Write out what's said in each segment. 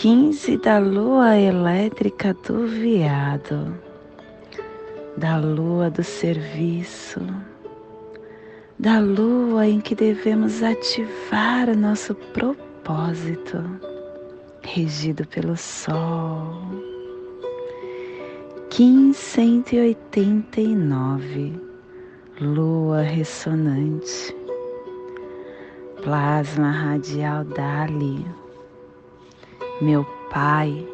15 da lua elétrica do veado, da lua do serviço, da lua em que devemos ativar o nosso propósito, regido pelo sol. 1589, lua ressonante, plasma radial Dali meu Pai,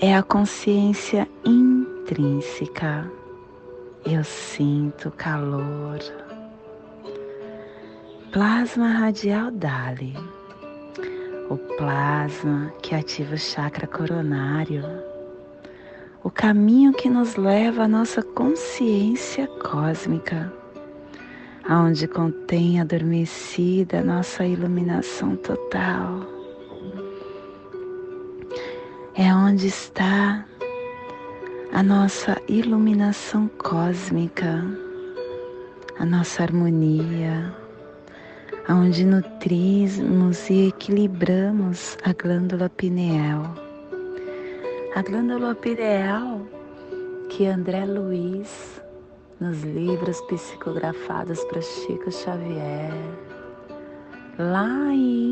é a consciência intrínseca. Eu sinto calor. Plasma radial Dali, o plasma que ativa o chakra coronário, o caminho que nos leva à nossa consciência cósmica, aonde contém adormecida nossa iluminação total é onde está a nossa iluminação cósmica, a nossa harmonia, onde nutrimos e equilibramos a glândula pineal. A glândula pineal que André Luiz, nos livros psicografados para Chico Xavier, lá em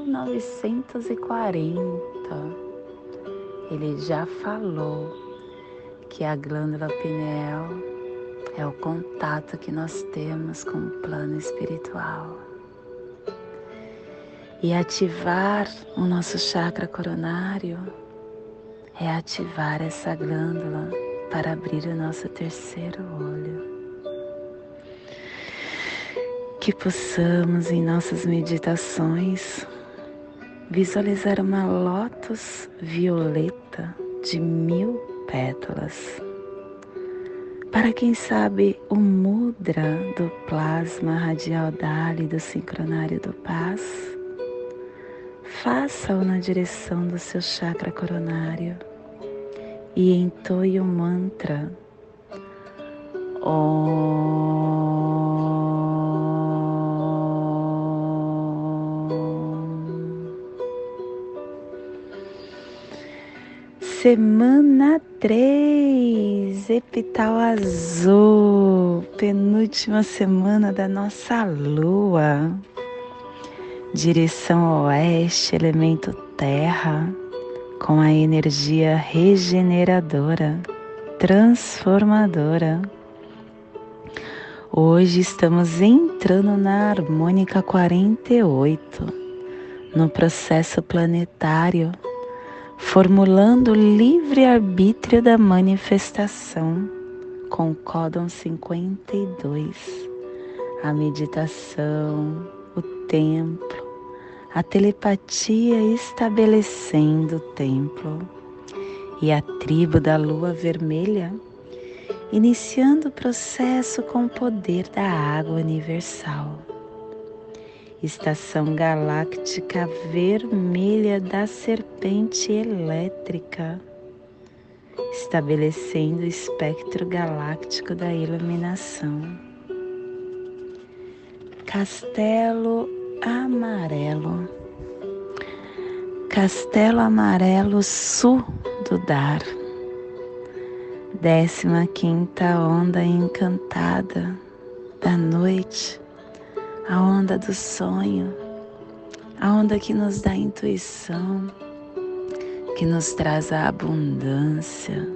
1940, ele já falou que a glândula pineal é o contato que nós temos com o plano espiritual. E ativar o nosso chakra coronário é ativar essa glândula para abrir o nosso terceiro olho. Que possamos em nossas meditações visualizar uma lótus violeta de mil pétalas. Para quem sabe o mudra do plasma radial Dali do sincronário do paz, faça-o na direção do seu chakra coronário e entoie o mantra. Semana 3, epital azul, penúltima semana da nossa lua. Direção oeste, elemento terra, com a energia regeneradora, transformadora. Hoje estamos entrando na harmônica 48, no processo planetário formulando o livre-arbítrio da manifestação com o códon 52, a meditação, o templo, a telepatia estabelecendo o templo e a tribo da lua vermelha, iniciando o processo com o poder da água universal estação galáctica vermelha da serpente elétrica, estabelecendo o espectro galáctico da iluminação. Castelo Amarelo, Castelo Amarelo Sul do Dar, décima quinta onda encantada da noite a onda do sonho, a onda que nos dá intuição, que nos traz a abundância.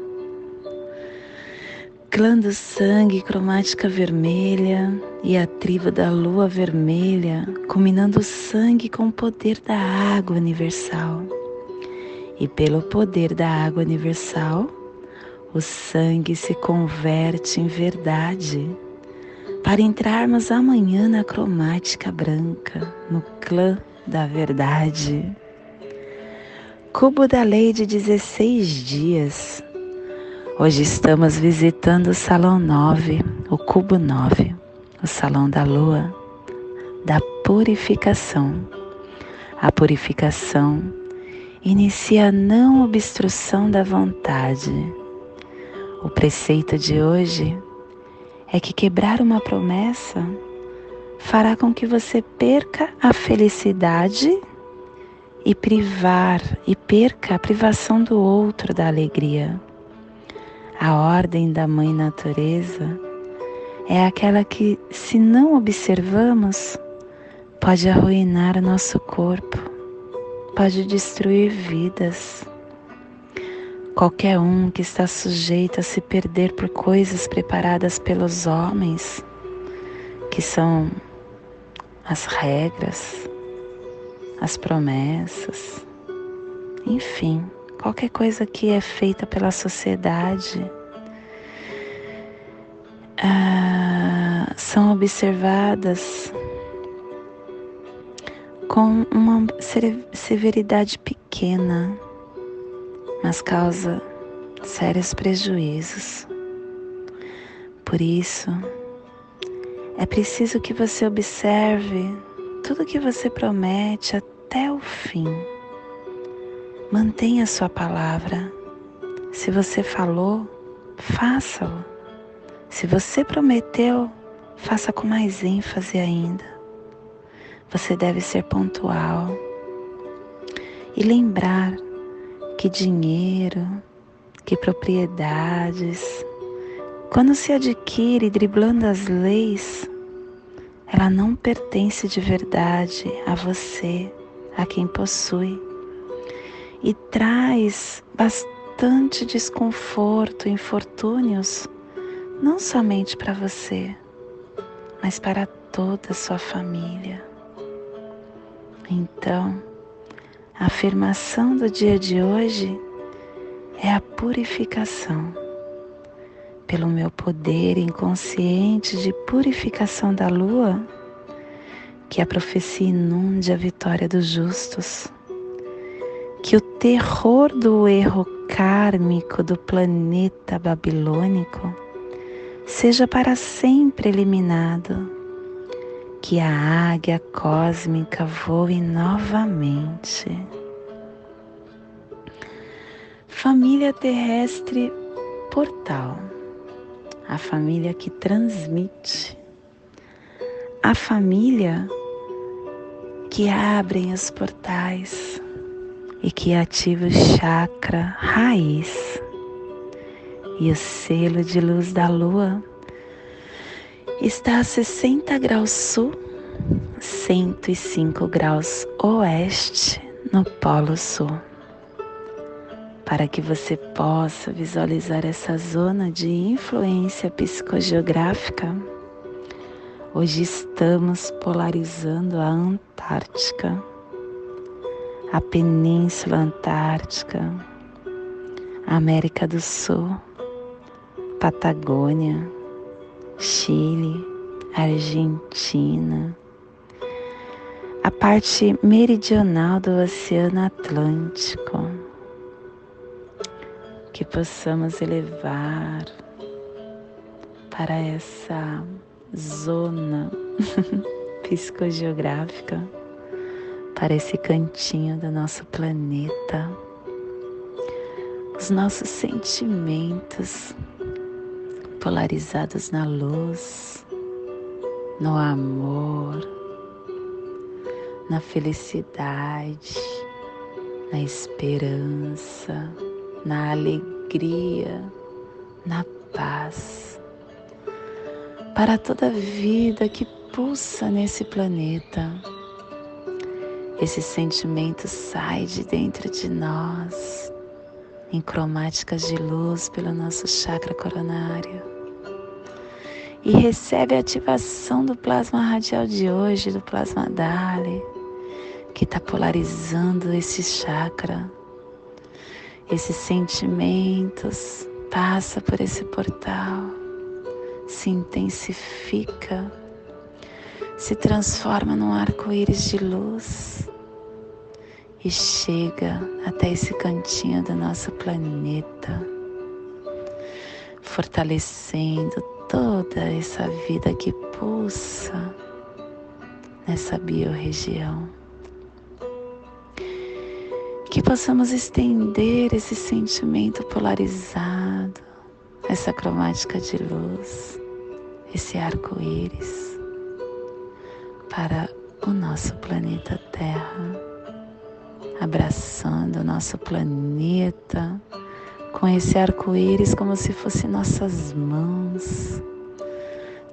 Clã do sangue, cromática vermelha e a tribo da lua vermelha, combinando o sangue com o poder da água universal. E pelo poder da água universal, o sangue se converte em verdade para entrarmos amanhã na cromática branca, no clã da verdade. Cubo da Lei de 16 dias. Hoje estamos visitando o Salão 9, o Cubo 9, o Salão da Lua, da purificação. A purificação inicia a não obstrução da vontade. O preceito de hoje é que quebrar uma promessa fará com que você perca a felicidade e privar e perca a privação do outro da alegria. A ordem da Mãe Natureza é aquela que, se não observamos, pode arruinar nosso corpo, pode destruir vidas. Qualquer um que está sujeito a se perder por coisas preparadas pelos homens, que são as regras, as promessas, enfim, qualquer coisa que é feita pela sociedade, ah, são observadas com uma severidade pequena, mas causa sérios prejuízos. Por isso, é preciso que você observe tudo que você promete até o fim. Mantenha sua palavra. Se você falou, faça-o. Se você prometeu, faça com mais ênfase ainda. Você deve ser pontual e lembrar que dinheiro, que propriedades, quando se adquire driblando as leis, ela não pertence de verdade a você, a quem possui, e traz bastante desconforto, infortúnios, não somente para você, mas para toda a sua família. Então, a afirmação do dia de hoje é a purificação. Pelo meu poder inconsciente de purificação da lua, que a profecia inunde a vitória dos justos, que o terror do erro kármico do planeta babilônico seja para sempre eliminado, que a águia cósmica voe novamente. Família terrestre portal. A família que transmite, a família que abre os portais e que ativa o chakra raiz e o selo de luz da lua está a 60 graus sul, 105 graus oeste no Polo Sul para que você possa visualizar essa zona de influência psicogeográfica. Hoje estamos polarizando a Antártica, a Península Antártica, a América do Sul, Patagônia, Chile, Argentina, a parte meridional do Oceano Atlântico que possamos elevar para essa zona psicogeográfica, para esse cantinho do nosso planeta, os nossos sentimentos polarizados na luz, no amor, na felicidade, na esperança na alegria, na paz. Para toda vida que pulsa nesse planeta, esse sentimento sai de dentro de nós, em cromáticas de luz pelo nosso chakra coronário. E recebe a ativação do plasma radial de hoje, do plasma Dali, que está polarizando esse chakra. Esses sentimentos, passa por esse portal, se intensifica, se transforma num arco-íris de luz e chega até esse cantinho do nosso planeta, fortalecendo toda essa vida que pulsa nessa biorregião. Que possamos estender esse sentimento polarizado, essa cromática de luz, esse arco-íris para o nosso planeta Terra, abraçando o nosso planeta com esse arco-íris como se fosse nossas mãos,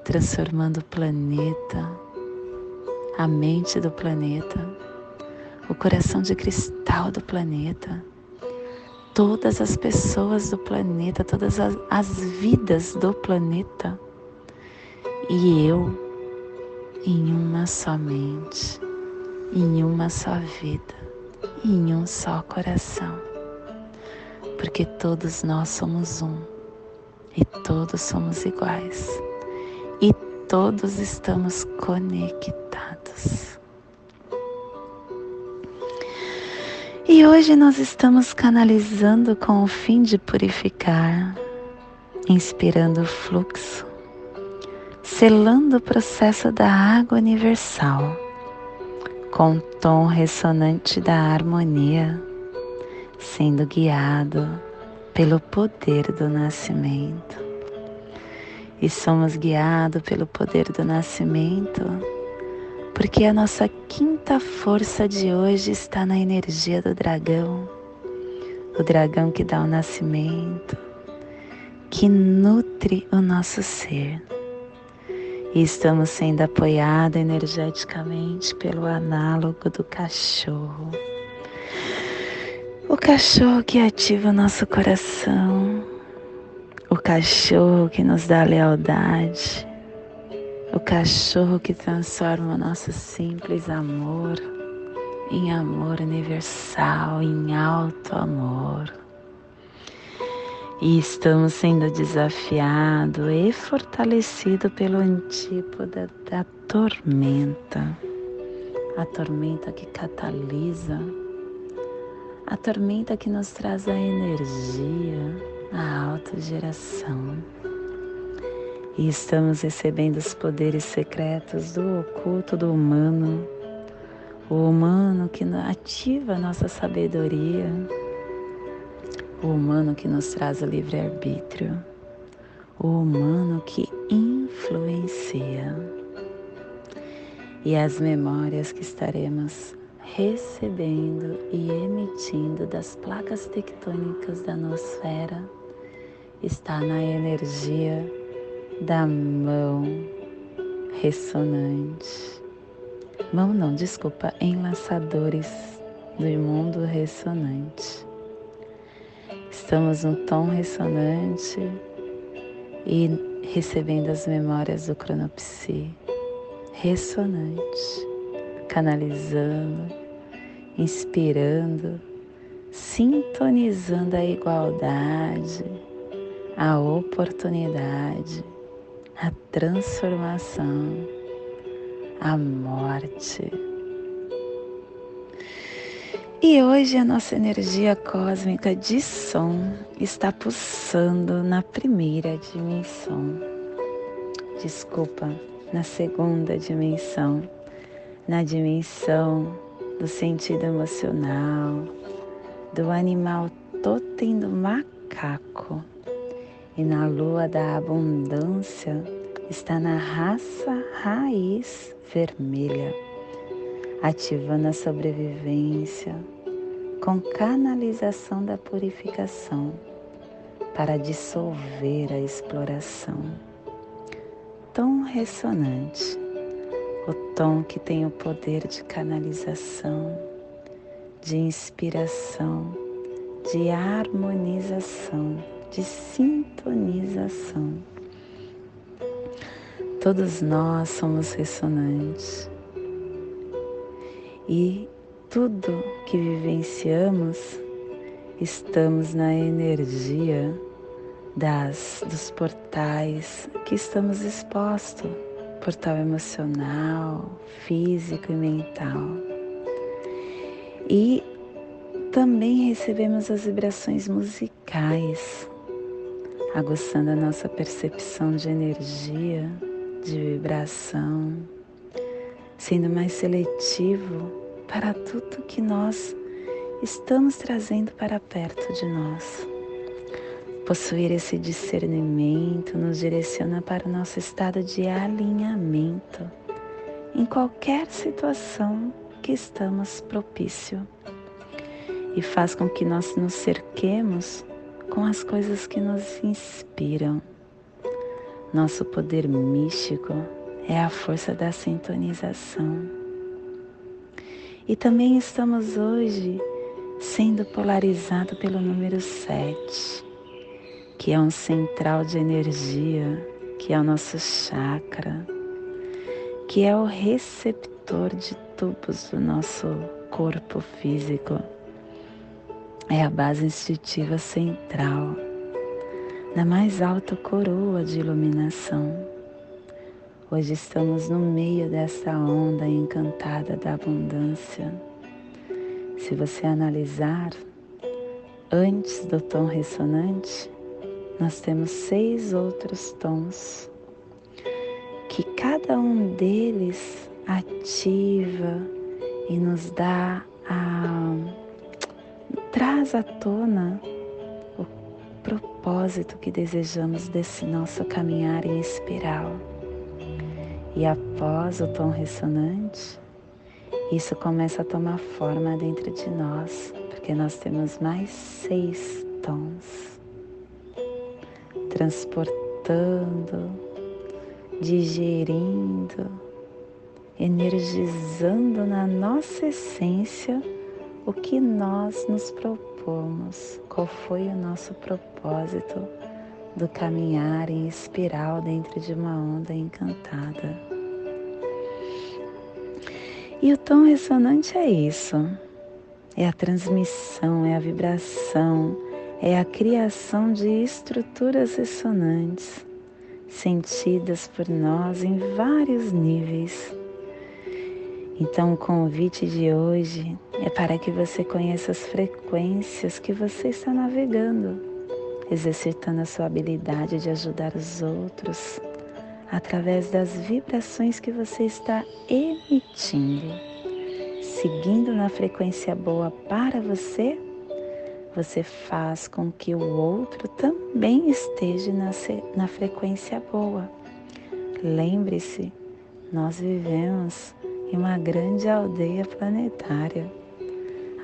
transformando o planeta, a mente do planeta, o coração de cristal do planeta, todas as pessoas do planeta, todas as, as vidas do planeta e eu em uma só mente, em uma só vida, em um só coração porque todos nós somos um e todos somos iguais e todos estamos conectados. E hoje nós estamos canalizando com o fim de purificar, inspirando o fluxo, selando o processo da água universal com o tom ressonante da harmonia sendo guiado pelo poder do nascimento. E somos guiados pelo poder do nascimento porque a nossa quinta força de hoje está na energia do dragão, o dragão que dá o nascimento, que nutre o nosso ser. E estamos sendo apoiados energeticamente pelo análogo do cachorro o cachorro que ativa o nosso coração, o cachorro que nos dá lealdade, o cachorro que transforma o nosso simples amor em amor universal, em alto amor. E estamos sendo desafiados e fortalecidos pelo antípoda da tormenta, a tormenta que catalisa a tormenta que nos traz a energia, a autogeração. E estamos recebendo os poderes secretos do oculto do humano, o humano que ativa a nossa sabedoria, o humano que nos traz o livre-arbítrio, o humano que influencia. E as memórias que estaremos recebendo e emitindo das placas tectônicas da nosfera está na energia da mão ressonante. Mão não, desculpa, enlaçadores do mundo ressonante. Estamos no tom ressonante e recebendo as memórias do cronopsi ressonante, canalizando inspirando, sintonizando a igualdade, a oportunidade, a transformação, a morte. E hoje a nossa energia cósmica de som está pulsando na primeira dimensão. Desculpa, na segunda dimensão, na dimensão do sentido emocional, do animal totem do macaco. E na lua da abundância está na raça raiz vermelha, ativando a sobrevivência com canalização da purificação para dissolver a exploração. Tão ressonante o tom que tem o poder de canalização, de inspiração, de harmonização, de sintonização. Todos nós somos ressonantes e tudo que vivenciamos estamos na energia das dos portais que estamos expostos portal emocional, físico e mental. E também recebemos as vibrações musicais, aguçando a nossa percepção de energia, de vibração, sendo mais seletivo para tudo que nós estamos trazendo para perto de nós. Possuir esse discernimento nos direciona para o nosso estado de alinhamento em qualquer situação que estamos propício e faz com que nós nos cerquemos com as coisas que nos inspiram. Nosso poder místico é a força da sintonização. E também estamos hoje sendo polarizado pelo número 7, que é um central de energia, que é o nosso chakra, que é o receptor de tubos do nosso corpo físico é a base instintiva central da mais alta coroa de iluminação. Hoje estamos no meio dessa onda encantada da abundância. Se você analisar, antes do tom ressonante, nós temos seis outros tons, que cada um deles ativa e nos dá a traz à tona o propósito que desejamos desse nosso caminhar em espiral. E após o tom ressonante, isso começa a tomar forma dentro de nós, porque nós temos mais seis tons transportando, digerindo, energizando na nossa essência o que nós nos propomos, qual foi o nosso propósito do caminhar em espiral dentro de uma onda encantada. E o tom ressonante é isso, é a transmissão, é a vibração, é a criação de estruturas ressonantes, sentidas por nós em vários níveis então, o convite de hoje é para que você conheça as frequências que você está navegando, exercitando a sua habilidade de ajudar os outros através das vibrações que você está emitindo. Seguindo na frequência boa para você, você faz com que o outro também esteja na, na frequência boa. Lembre-se, nós vivemos em uma grande aldeia planetária,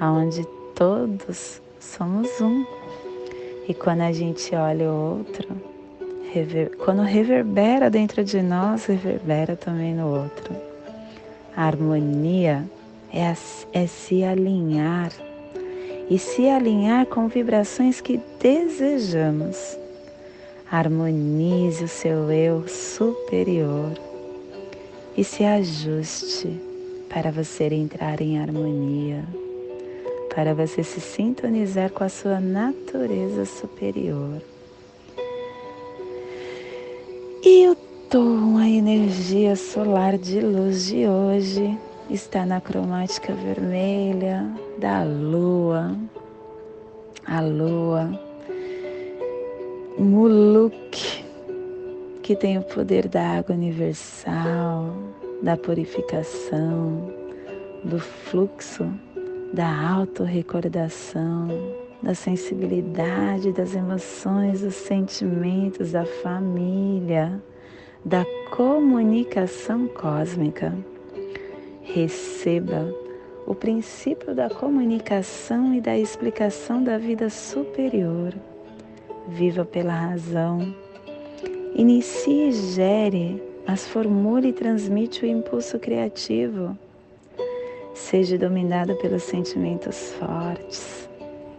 onde todos somos um. E quando a gente olha o outro, rever... quando reverbera dentro de nós, reverbera também no outro. A harmonia é, é se alinhar e se alinhar com vibrações que desejamos. Harmonize o seu eu superior e se ajuste para você entrar em harmonia, para você se sintonizar com a sua natureza superior. E o tom, a energia solar de luz de hoje está na cromática vermelha da lua. A lua Muluk que tem o poder da água universal, da purificação, do fluxo, da autorrecordação, da sensibilidade das emoções, dos sentimentos, da família, da comunicação cósmica. Receba o princípio da comunicação e da explicação da vida superior. Viva pela razão Inicie e gere, mas formule e transmite o impulso criativo. Seja dominado pelos sentimentos fortes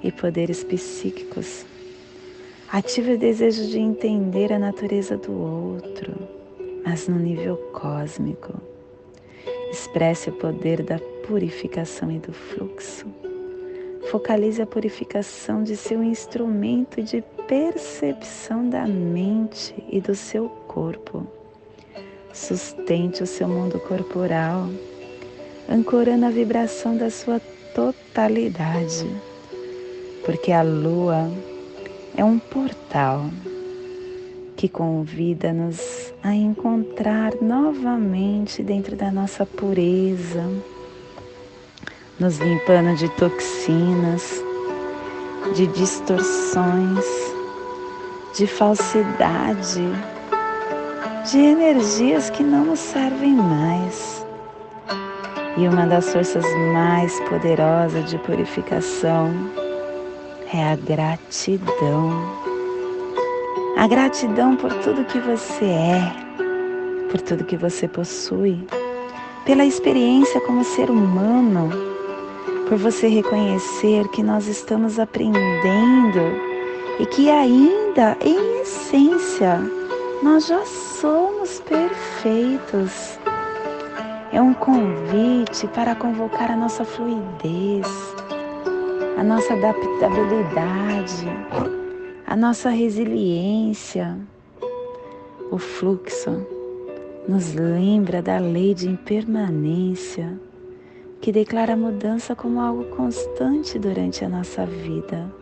e poderes psíquicos. Ative o desejo de entender a natureza do outro, mas no nível cósmico. Expresse o poder da purificação e do fluxo. Focalize a purificação de seu instrumento de percepção da mente e do seu corpo. Sustente o seu mundo corporal, ancorando a vibração da sua totalidade, porque a lua é um portal que convida-nos a encontrar novamente dentro da nossa pureza, nos limpando de toxinas, de distorções, de falsidade, de energias que não nos servem mais. E uma das forças mais poderosas de purificação é a gratidão. A gratidão por tudo que você é, por tudo que você possui, pela experiência como ser humano, por você reconhecer que nós estamos aprendendo e que ainda, em essência, nós já somos perfeitos. É um convite para convocar a nossa fluidez, a nossa adaptabilidade, a nossa resiliência. O fluxo nos lembra da lei de impermanência que declara a mudança como algo constante durante a nossa vida,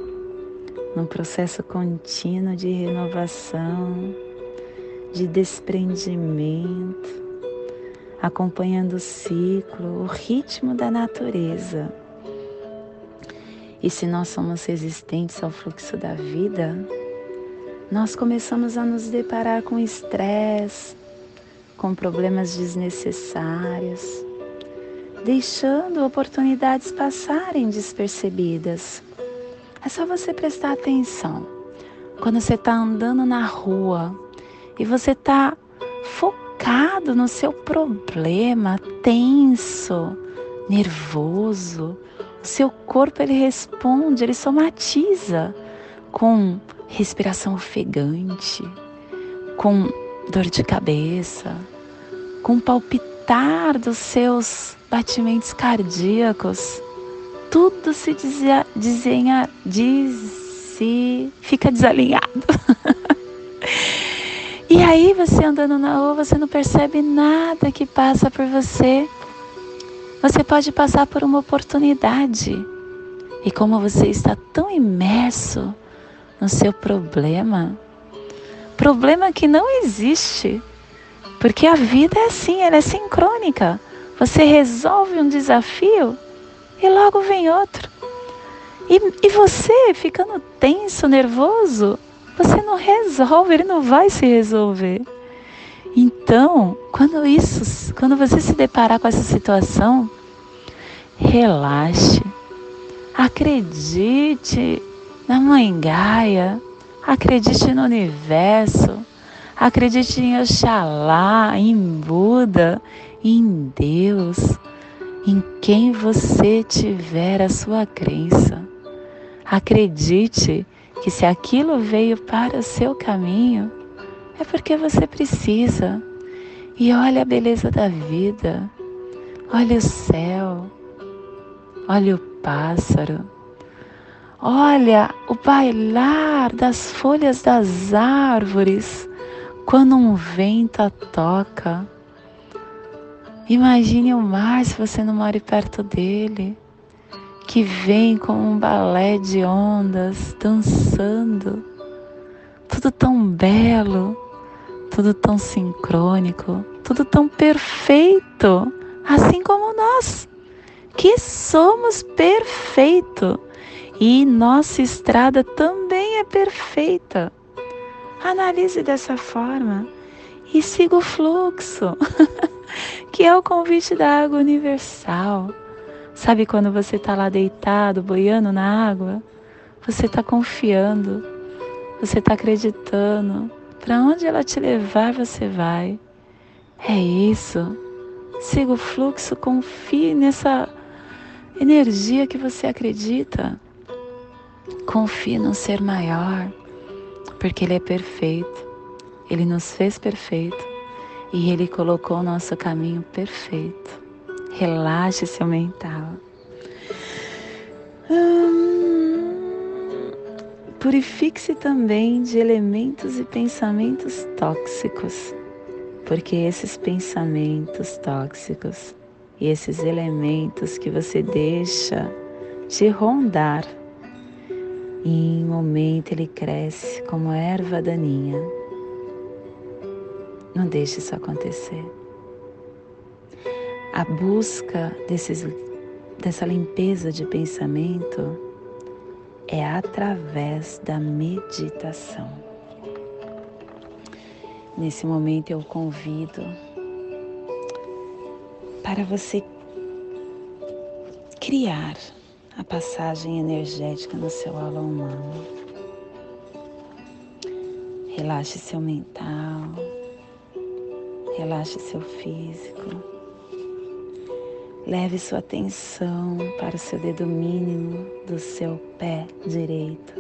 num processo contínuo de renovação, de desprendimento, acompanhando o ciclo, o ritmo da natureza. E se nós somos resistentes ao fluxo da vida, nós começamos a nos deparar com estresse, com problemas desnecessários, deixando oportunidades passarem despercebidas. É só você prestar atenção. Quando você está andando na rua e você está focado, no seu problema, tenso, nervoso, seu corpo ele responde, ele somatiza com respiração ofegante, com dor de cabeça, com palpitar dos seus batimentos cardíacos. Tudo se desenha, diz, fica desalinhado. E aí você andando na rua, você não percebe nada que passa por você. Você pode passar por uma oportunidade. E como você está tão imerso no seu problema, problema que não existe, porque a vida é assim, ela é sincrônica. Você resolve um desafio e logo vem outro. E, e você ficando tenso, nervoso, você não resolve, ele não vai se resolver. Então, quando isso, quando você se deparar com essa situação, relaxe. Acredite na Mãe Gaia, acredite no universo, acredite em Oxalá, em Buda, em Deus, em quem você tiver a sua crença. Acredite que se aquilo veio para o seu caminho, é porque você precisa. E olha a beleza da vida, olha o céu, olha o pássaro, olha o bailar das folhas das árvores quando um vento a toca. Imagine o mar se você não mora perto dele que vem como um balé de ondas dançando. Tudo tão belo, tudo tão sincrônico, tudo tão perfeito, assim como nós, que somos perfeito e nossa estrada também é perfeita. Analise dessa forma e siga o fluxo, que é o convite da água universal Sabe quando você está lá deitado, boiando na água? Você está confiando, você está acreditando. Para onde ela te levar, você vai. É isso. Siga o fluxo, confie nessa energia que você acredita. Confie no ser maior, porque Ele é perfeito. Ele nos fez perfeito e Ele colocou o nosso caminho perfeito. Relaxe seu mental. Hum, Purifique-se também de elementos e pensamentos tóxicos, porque esses pensamentos tóxicos e esses elementos que você deixa de rondar E em um momento ele cresce como erva daninha. Não deixe isso acontecer. A busca desses, dessa limpeza de pensamento é através da meditação. Nesse momento eu convido para você criar a passagem energética no seu aula humano. Relaxe seu mental, relaxe seu físico. Leve sua atenção para o seu dedo mínimo do seu pé direito.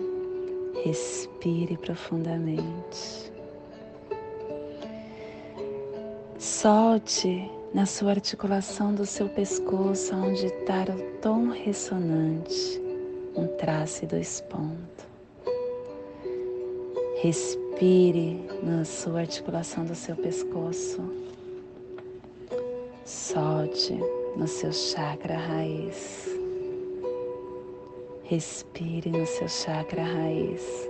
Respire profundamente. Solte na sua articulação do seu pescoço, onde está o tom ressonante, um traço e dois pontos. Respire na sua articulação do seu pescoço. Solte no seu chakra raiz. Respire no seu chakra raiz.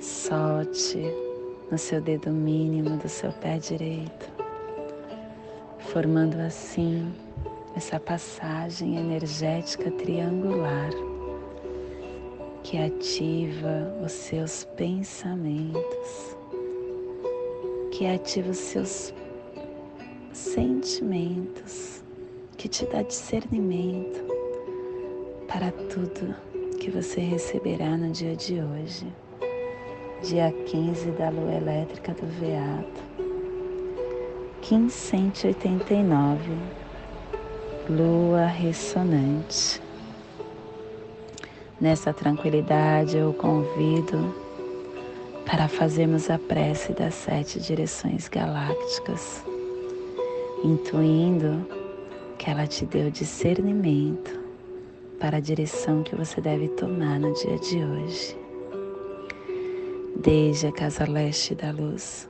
Solte no seu dedo mínimo do seu pé direito formando assim essa passagem energética triangular que ativa os seus pensamentos, que ativa os seus sentimentos, que te dá discernimento para tudo que você receberá no dia de hoje, dia 15 da lua elétrica do veado. Kim 189, Lua ressonante. Nessa tranquilidade eu convido para fazermos a prece das sete direções galácticas, intuindo que ela te deu discernimento para a direção que você deve tomar no dia de hoje. Desde a casa leste da luz,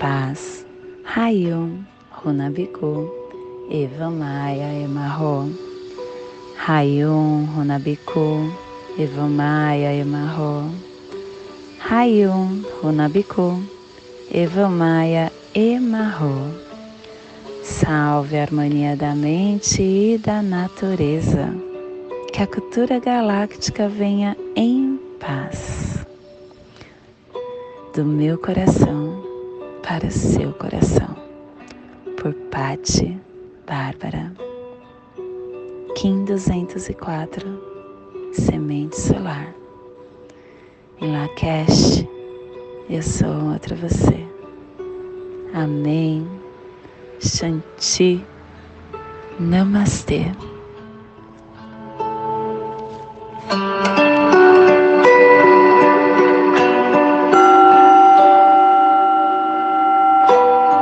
paz, Rayum, Runabiku, Eva Maia Emarro, Rayum, Runabiku, Eva Maia Emarro, Rayum, Runabiku, Eva Maia Emarro. Salve a harmonia da mente e da natureza. Que a cultura galáctica venha em paz. Do meu coração para seu coração. Por Patti Bárbara. Kim 204 Semente Solar. Em Lakesh, eu sou outra você. Amém. Shanti. Namastê.